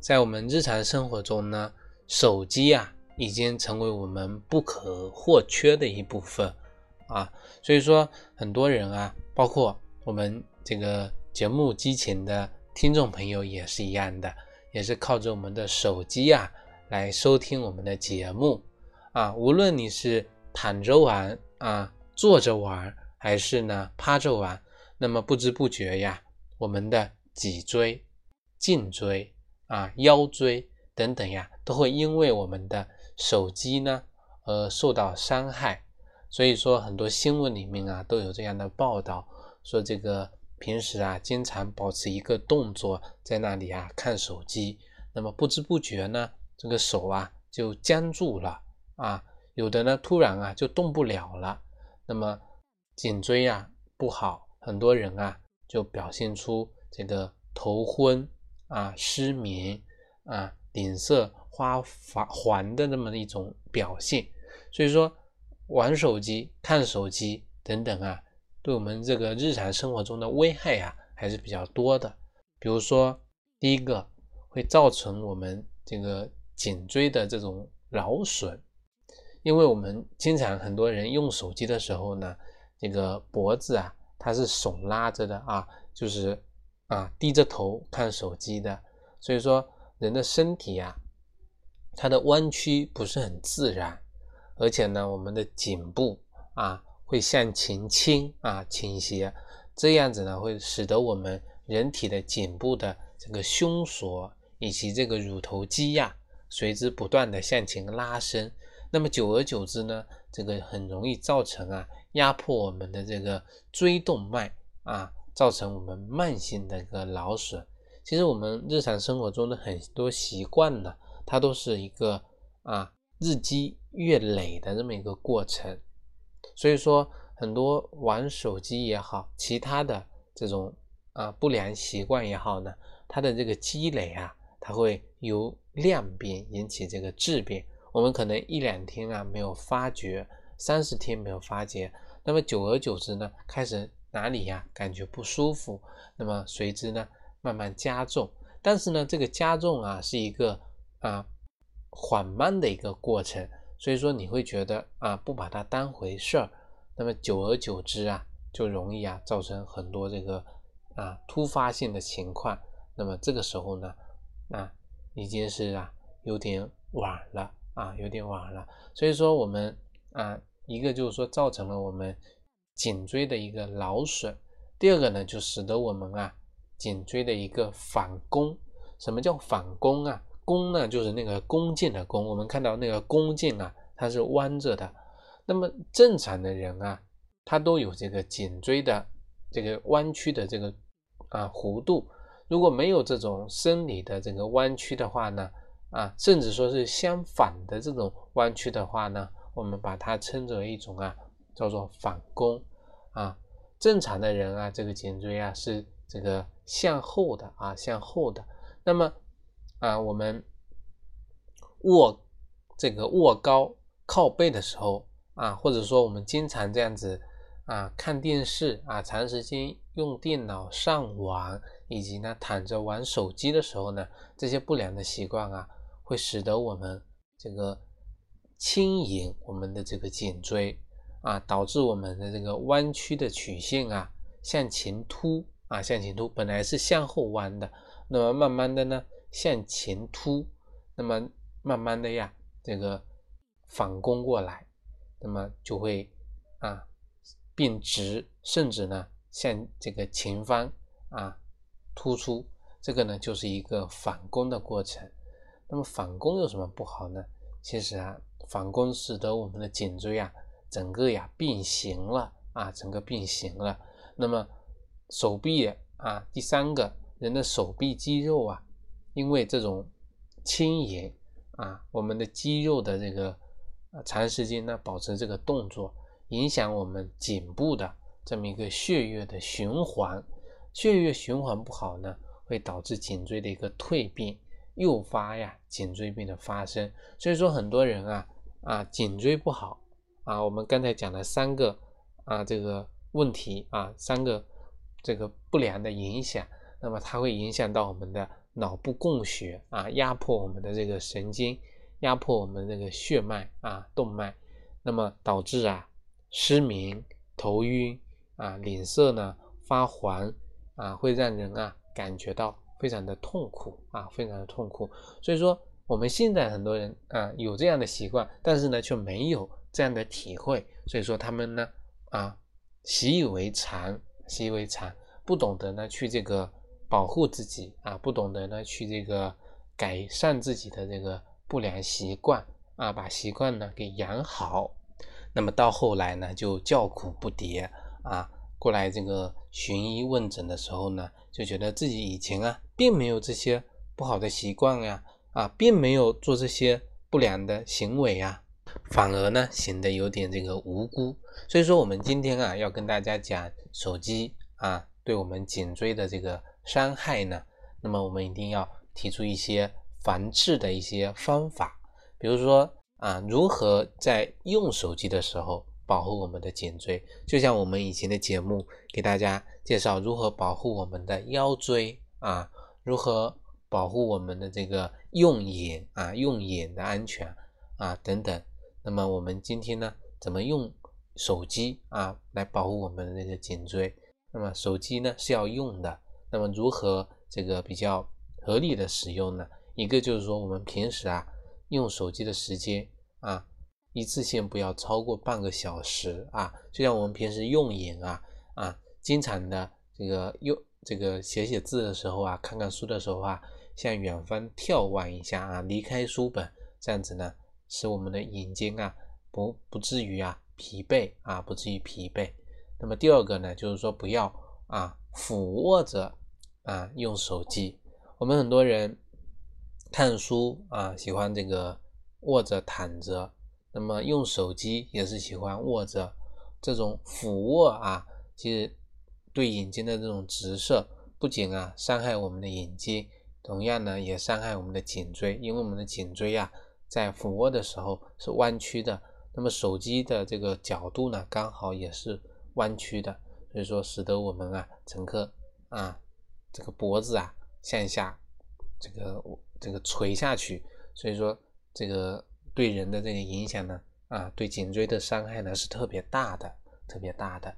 在我们日常生活中呢，手机啊已经成为我们不可或缺的一部分啊。所以说，很多人啊，包括我们这个节目机前的听众朋友也是一样的，也是靠着我们的手机啊来收听我们的节目啊。无论你是躺着玩啊、坐着玩，还是呢趴着玩，那么不知不觉呀，我们的脊椎、颈椎。啊，腰椎等等呀，都会因为我们的手机呢而受到伤害。所以说，很多新闻里面啊都有这样的报道，说这个平时啊经常保持一个动作在那里啊看手机，那么不知不觉呢这个手啊就僵住了啊，有的呢突然啊就动不了了，那么颈椎啊不好，很多人啊就表现出这个头昏。啊，失眠啊，脸色花发黄的那么一种表现，所以说玩手机、看手机等等啊，对我们这个日常生活中的危害啊还是比较多的。比如说，第一个会造成我们这个颈椎的这种劳损，因为我们经常很多人用手机的时候呢，这个脖子啊它是耸拉着的啊，就是。啊，低着头看手机的，所以说人的身体啊，它的弯曲不是很自然，而且呢，我们的颈部啊会向前倾啊倾斜，这样子呢会使得我们人体的颈部的这个胸锁以及这个乳头肌呀随之不断的向前拉伸，那么久而久之呢，这个很容易造成啊压迫我们的这个椎动脉啊。造成我们慢性的一个劳损。其实我们日常生活中的很多习惯呢，它都是一个啊日积月累的这么一个过程。所以说，很多玩手机也好，其他的这种啊不良习惯也好呢，它的这个积累啊，它会由量变引起这个质变。我们可能一两天啊没有发觉，三十天没有发觉，那么久而久之呢，开始。哪里呀？感觉不舒服，那么随之呢慢慢加重。但是呢，这个加重啊是一个啊缓慢的一个过程，所以说你会觉得啊不把它当回事儿，那么久而久之啊就容易啊造成很多这个啊突发性的情况。那么这个时候呢啊已经是啊有点晚了啊有点晚了。所以说我们啊一个就是说造成了我们。颈椎的一个劳损，第二个呢，就使得我们啊颈椎的一个反弓。什么叫反弓啊？弓呢，就是那个弓箭的弓。我们看到那个弓箭啊，它是弯着的。那么正常的人啊，他都有这个颈椎的这个弯曲的这个啊弧度。如果没有这种生理的这个弯曲的话呢，啊，甚至说是相反的这种弯曲的话呢，我们把它称之为一种啊叫做反弓。啊，正常的人啊，这个颈椎啊是这个向后的啊，向后的。那么啊，我们卧这个卧高靠背的时候啊，或者说我们经常这样子啊看电视啊，长时间用电脑上网，以及呢躺着玩手机的时候呢，这些不良的习惯啊，会使得我们这个轻盈我们的这个颈椎。啊，导致我们的这个弯曲的曲线啊向前凸啊向前凸，本来是向后弯的，那么慢慢的呢向前凸，那么慢慢的呀这个反弓过来，那么就会啊变直，甚至呢向这个前方啊突出，这个呢就是一个反弓的过程。那么反弓有什么不好呢？其实啊反弓使得我们的颈椎啊。整个呀变形了啊，整个变形了。那么手臂啊，第三个人的手臂肌肉啊，因为这种轻盈啊，我们的肌肉的这个长时间呢保持这个动作，影响我们颈部的这么一个血液的循环，血液循环不好呢，会导致颈椎的一个退变，诱发呀颈椎病的发生。所以说很多人啊啊颈椎不好啊，我们刚才讲了三个啊这个问题啊三个这个不良的影响，那么它会影响到我们的。脑部供血啊，压迫我们的这个神经，压迫我们这个血脉啊动脉，那么导致啊失明、头晕啊、脸色呢发黄啊，会让人啊感觉到非常的痛苦啊，非常的痛苦。所以说我们现在很多人啊有这样的习惯，但是呢却没有这样的体会，所以说他们呢啊习以为常，习以为常，不懂得呢去这个。保护自己啊，不懂得呢去这个改善自己的这个不良习惯啊，把习惯呢给养好，那么到后来呢就叫苦不迭啊，过来这个寻医问诊的时候呢，就觉得自己以前啊并没有这些不好的习惯呀啊，并没有做这些不良的行为啊，反而呢显得有点这个无辜。所以说我们今天啊要跟大家讲手机啊对我们颈椎的这个。伤害呢？那么我们一定要提出一些防治的一些方法，比如说啊，如何在用手机的时候保护我们的颈椎？就像我们以前的节目给大家介绍如何保护我们的腰椎啊，如何保护我们的这个用眼啊，用眼的安全啊等等。那么我们今天呢，怎么用手机啊来保护我们的这个颈椎？那么手机呢是要用的。那么如何这个比较合理的使用呢？一个就是说，我们平时啊用手机的时间啊，一次性不要超过半个小时啊。就像我们平时用眼啊啊，经常的这个用这个写写字的时候啊，看看书的时候啊，向远方眺望一下啊，离开书本，这样子呢，使我们的眼睛啊不不至于啊疲惫啊，不至于疲惫。那么第二个呢，就是说不要啊俯卧着。啊，用手机，我们很多人看书啊，喜欢这个卧着躺着，那么用手机也是喜欢卧着，这种俯卧啊，其实对眼睛的这种直射，不仅啊伤害我们的眼睛，同样呢也伤害我们的颈椎，因为我们的颈椎啊在俯卧的时候是弯曲的，那么手机的这个角度呢刚好也是弯曲的，所以说使得我们啊整个啊。这个脖子啊向下，这个这个垂下去，所以说这个对人的这个影响呢，啊，对颈椎的伤害呢是特别大的，特别大的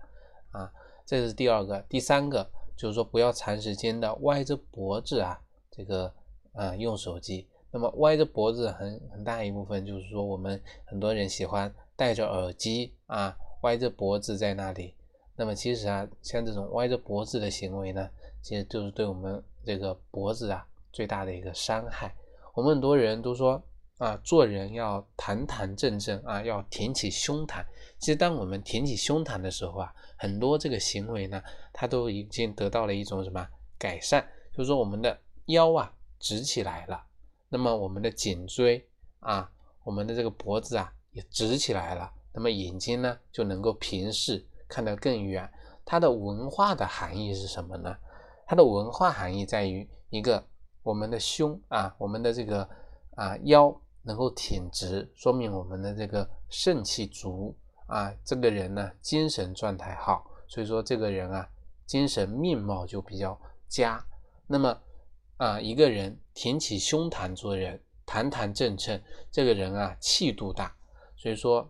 啊。这是第二个，第三个就是说不要长时间的歪着脖子啊，这个啊用手机。那么歪着脖子很很大一部分就是说我们很多人喜欢戴着耳机啊，歪着脖子在那里。那么其实啊，像这种歪着脖子的行为呢。其实就是对我们这个脖子啊最大的一个伤害。我们很多人都说啊，做人要堂堂正正啊，要挺起胸膛。其实当我们挺起胸膛的时候啊，很多这个行为呢，它都已经得到了一种什么改善？就是说我们的腰啊直起来了，那么我们的颈椎啊，我们的这个脖子啊也直起来了，那么眼睛呢就能够平视，看得更远。它的文化的含义是什么呢？它的文化含义在于一个，我们的胸啊，我们的这个啊腰能够挺直，说明我们的这个肾气足啊，这个人呢精神状态好，所以说这个人啊精神面貌就比较佳。那么啊一个人挺起胸膛做人，堂堂正正，这个人啊气度大，所以说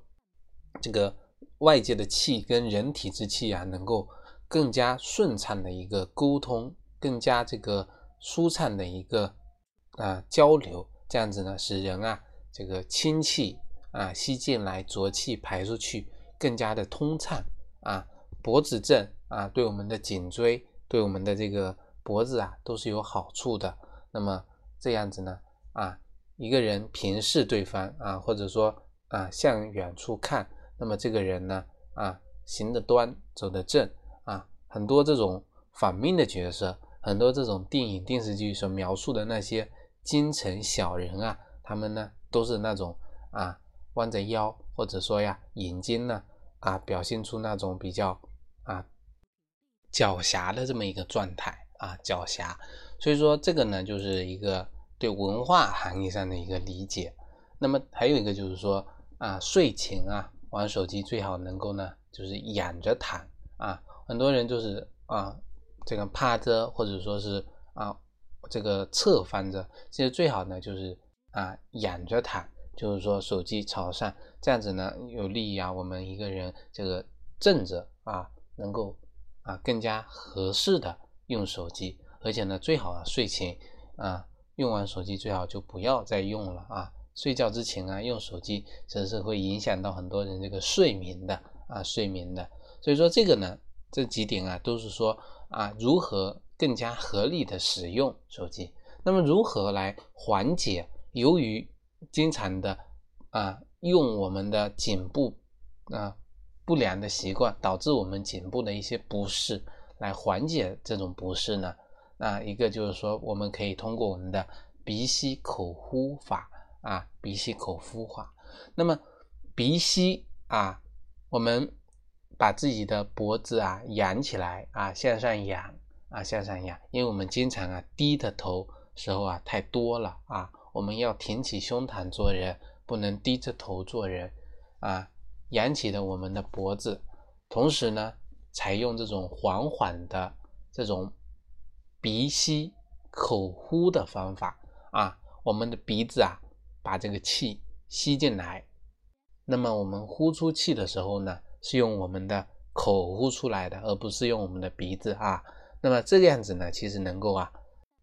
这个外界的气跟人体之气啊能够。更加顺畅的一个沟通，更加这个舒畅的一个啊交流，这样子呢，使人啊这个清气啊吸进来，浊气排出去，更加的通畅啊。脖子正啊，对我们的颈椎，对我们的这个脖子啊，都是有好处的。那么这样子呢啊，一个人平视对方啊，或者说啊向远处看，那么这个人呢啊行得端，走得正啊。很多这种反面的角色，很多这种电影电视剧所描述的那些京城小人啊，他们呢都是那种啊弯着腰，或者说呀眼睛呢啊表现出那种比较啊狡黠的这么一个状态啊狡黠，所以说这个呢就是一个对文化含义上的一个理解。那么还有一个就是说啊睡前啊玩手机最好能够呢就是仰着躺啊，很多人就是啊这个趴着或者说是啊。这个侧翻着，其实最好呢就是啊仰着躺，就是说手机朝上，这样子呢有利于啊我们一个人这个正着啊能够啊更加合适的用手机，而且呢最好啊睡前啊用完手机最好就不要再用了啊，睡觉之前啊用手机其实是会影响到很多人这个睡眠的啊睡眠的，所以说这个呢这几点啊都是说啊如何。更加合理的使用手机，那么如何来缓解由于经常的啊用我们的颈部啊不良的习惯导致我们颈部的一些不适，来缓解这种不适呢？那一个就是说，我们可以通过我们的鼻吸口呼法啊，鼻吸口呼法。那么鼻吸啊，我们把自己的脖子啊仰起来啊，向上仰。啊，向上仰，因为我们经常啊低着头时候啊太多了啊，我们要挺起胸膛做人，不能低着头做人啊，扬起的我们的脖子，同时呢，采用这种缓缓的这种鼻吸口呼的方法啊，我们的鼻子啊把这个气吸进来，那么我们呼出气的时候呢，是用我们的口呼出来的，而不是用我们的鼻子啊。那么这个样子呢，其实能够啊，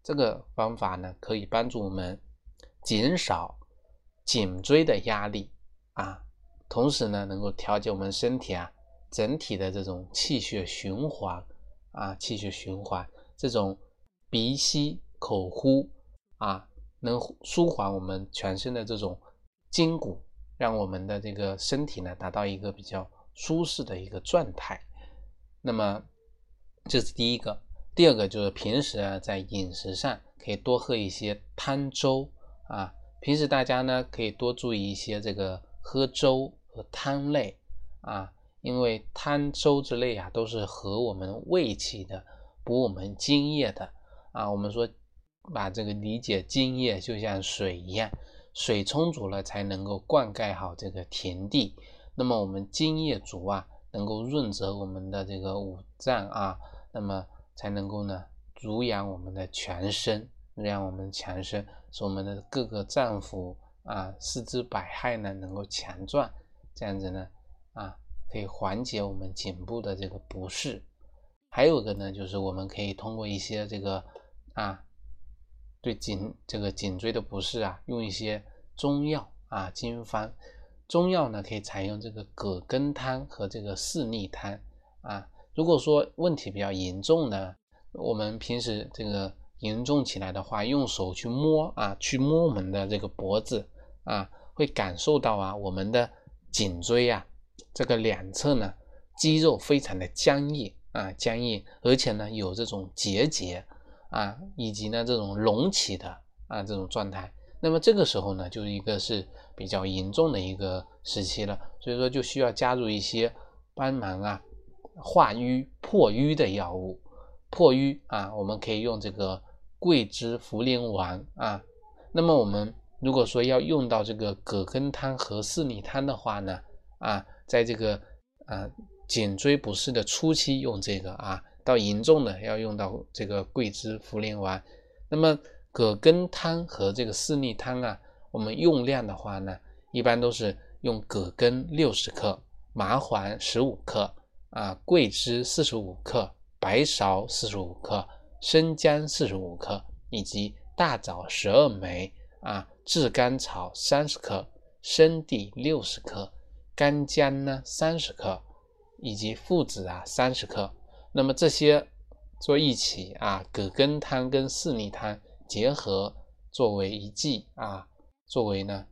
这个方法呢，可以帮助我们减少颈椎的压力啊，同时呢，能够调节我们身体啊整体的这种气血循环啊，气血循环这种鼻吸口呼啊，能舒缓我们全身的这种筋骨，让我们的这个身体呢达到一个比较舒适的一个状态。那么这是第一个。第二个就是平时啊，在饮食上可以多喝一些汤粥啊。平时大家呢可以多注意一些这个喝粥和汤类啊，因为汤粥之类啊都是合我们胃气的，补我们津液的啊。我们说把这个理解津液就像水一样，水充足了才能够灌溉好这个田地。那么我们津液足啊，能够润泽我们的这个五脏啊。那么才能够呢，濡养我们的全身，让我们强身，使我们的各个脏腑啊、四肢百骸呢能够强壮，这样子呢，啊，可以缓解我们颈部的这个不适。还有一个呢，就是我们可以通过一些这个啊，对颈这个颈椎的不适啊，用一些中药啊，经方。中药呢，可以采用这个葛根汤和这个四逆汤啊。如果说问题比较严重呢，我们平时这个严重起来的话，用手去摸啊，去摸我们的这个脖子啊，会感受到啊，我们的颈椎啊，这个两侧呢，肌肉非常的僵硬啊，僵硬，而且呢，有这种结节啊，以及呢，这种隆起的啊，这种状态。那么这个时候呢，就是一个是比较严重的一个时期了，所以说就需要加入一些帮忙啊。化瘀破瘀的药物，破瘀啊，我们可以用这个桂枝茯苓丸啊。那么我们如果说要用到这个葛根汤和四逆汤的话呢，啊，在这个啊颈椎不适的初期用这个啊，到严重的要用到这个桂枝茯苓丸。那么葛根汤和这个四逆汤啊，我们用量的话呢，一般都是用葛根六十克，麻黄十五克。啊，桂枝四十五克，白芍四十五克，生姜四十五克，以及大枣十二枚啊，炙甘草三十克，生地六十克，干姜呢三十克，以及附子啊三十克。那么这些做一起啊，葛根汤跟四逆汤结合作为一剂啊，作为呢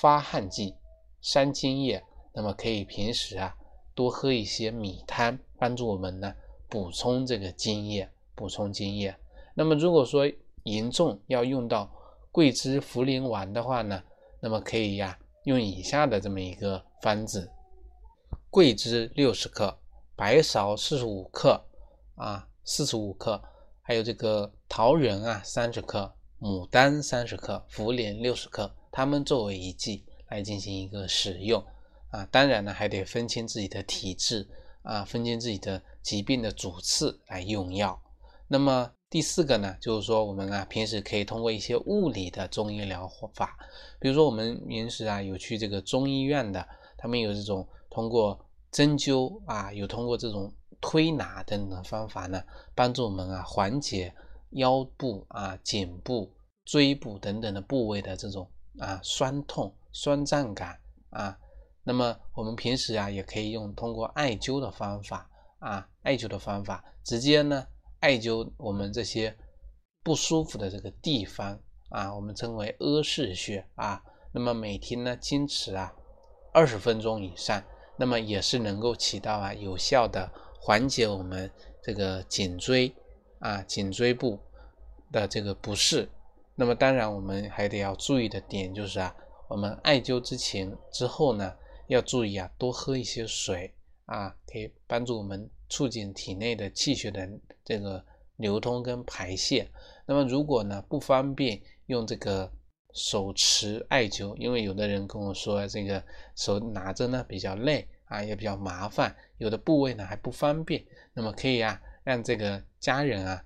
发汗剂、伤津液。那么可以平时啊。多喝一些米汤，帮助我们呢补充这个津液，补充津液。那么如果说严重要用到桂枝茯苓丸的话呢，那么可以呀用以下的这么一个方子：桂枝六十克，白芍四十五克啊，四十五克，还有这个桃仁啊三十克，牡丹三十克，茯苓六十克，它们作为一剂来进行一个使用啊。当然呢，还得分清自己的体质啊，分清自己的疾病的主次来用药。那么第四个呢，就是说我们啊平时可以通过一些物理的中医疗法，比如说我们平时啊有去这个中医院的，他们有这种通过针灸啊，有通过这种推拿等等的方法呢，帮助我们啊缓解腰部啊、颈部、椎部等等的部位的这种啊酸痛、酸胀感啊。那么我们平时啊也可以用通过艾灸的方法啊，艾灸的方法直接呢。艾灸我们这些不舒服的这个地方啊，我们称为阿是穴啊。那么每天呢，坚持啊二十分钟以上，那么也是能够起到啊有效的缓解我们这个颈椎啊颈椎部的这个不适。那么当然我们还得要注意的点就是啊，我们艾灸之前之后呢，要注意啊多喝一些水啊，可以帮助我们。促进体内的气血的这个流通跟排泄。那么如果呢不方便用这个手持艾灸，因为有的人跟我说这个手拿着呢比较累啊，也比较麻烦，有的部位呢还不方便。那么可以啊让这个家人啊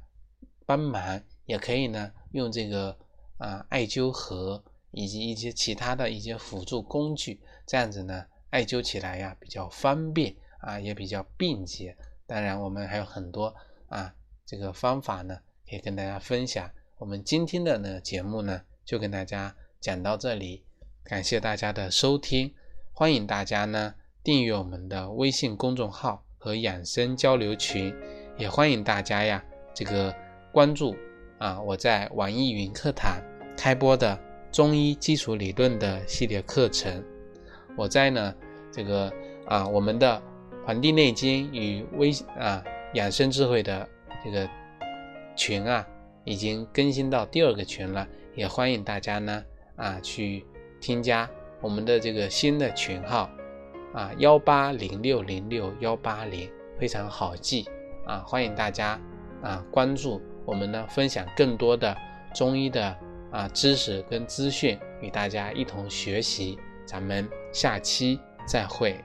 帮忙，也可以呢用这个啊艾灸盒以及一些其他的一些辅助工具，这样子呢艾灸起来呀比较方便啊，也比较便捷。当然，我们还有很多啊，这个方法呢，可以跟大家分享。我们今天的呢节目呢，就跟大家讲到这里，感谢大家的收听，欢迎大家呢订阅我们的微信公众号和养生交流群，也欢迎大家呀这个关注啊我在网易云课堂开播的中医基础理论的系列课程，我在呢这个啊我们的。《黄帝内经》与微啊养生智慧的这个群啊，已经更新到第二个群了，也欢迎大家呢啊去添加我们的这个新的群号啊幺八零六零六幺八零，非常好记啊，欢迎大家啊关注我们呢，分享更多的中医的啊知识跟资讯，与大家一同学习，咱们下期再会。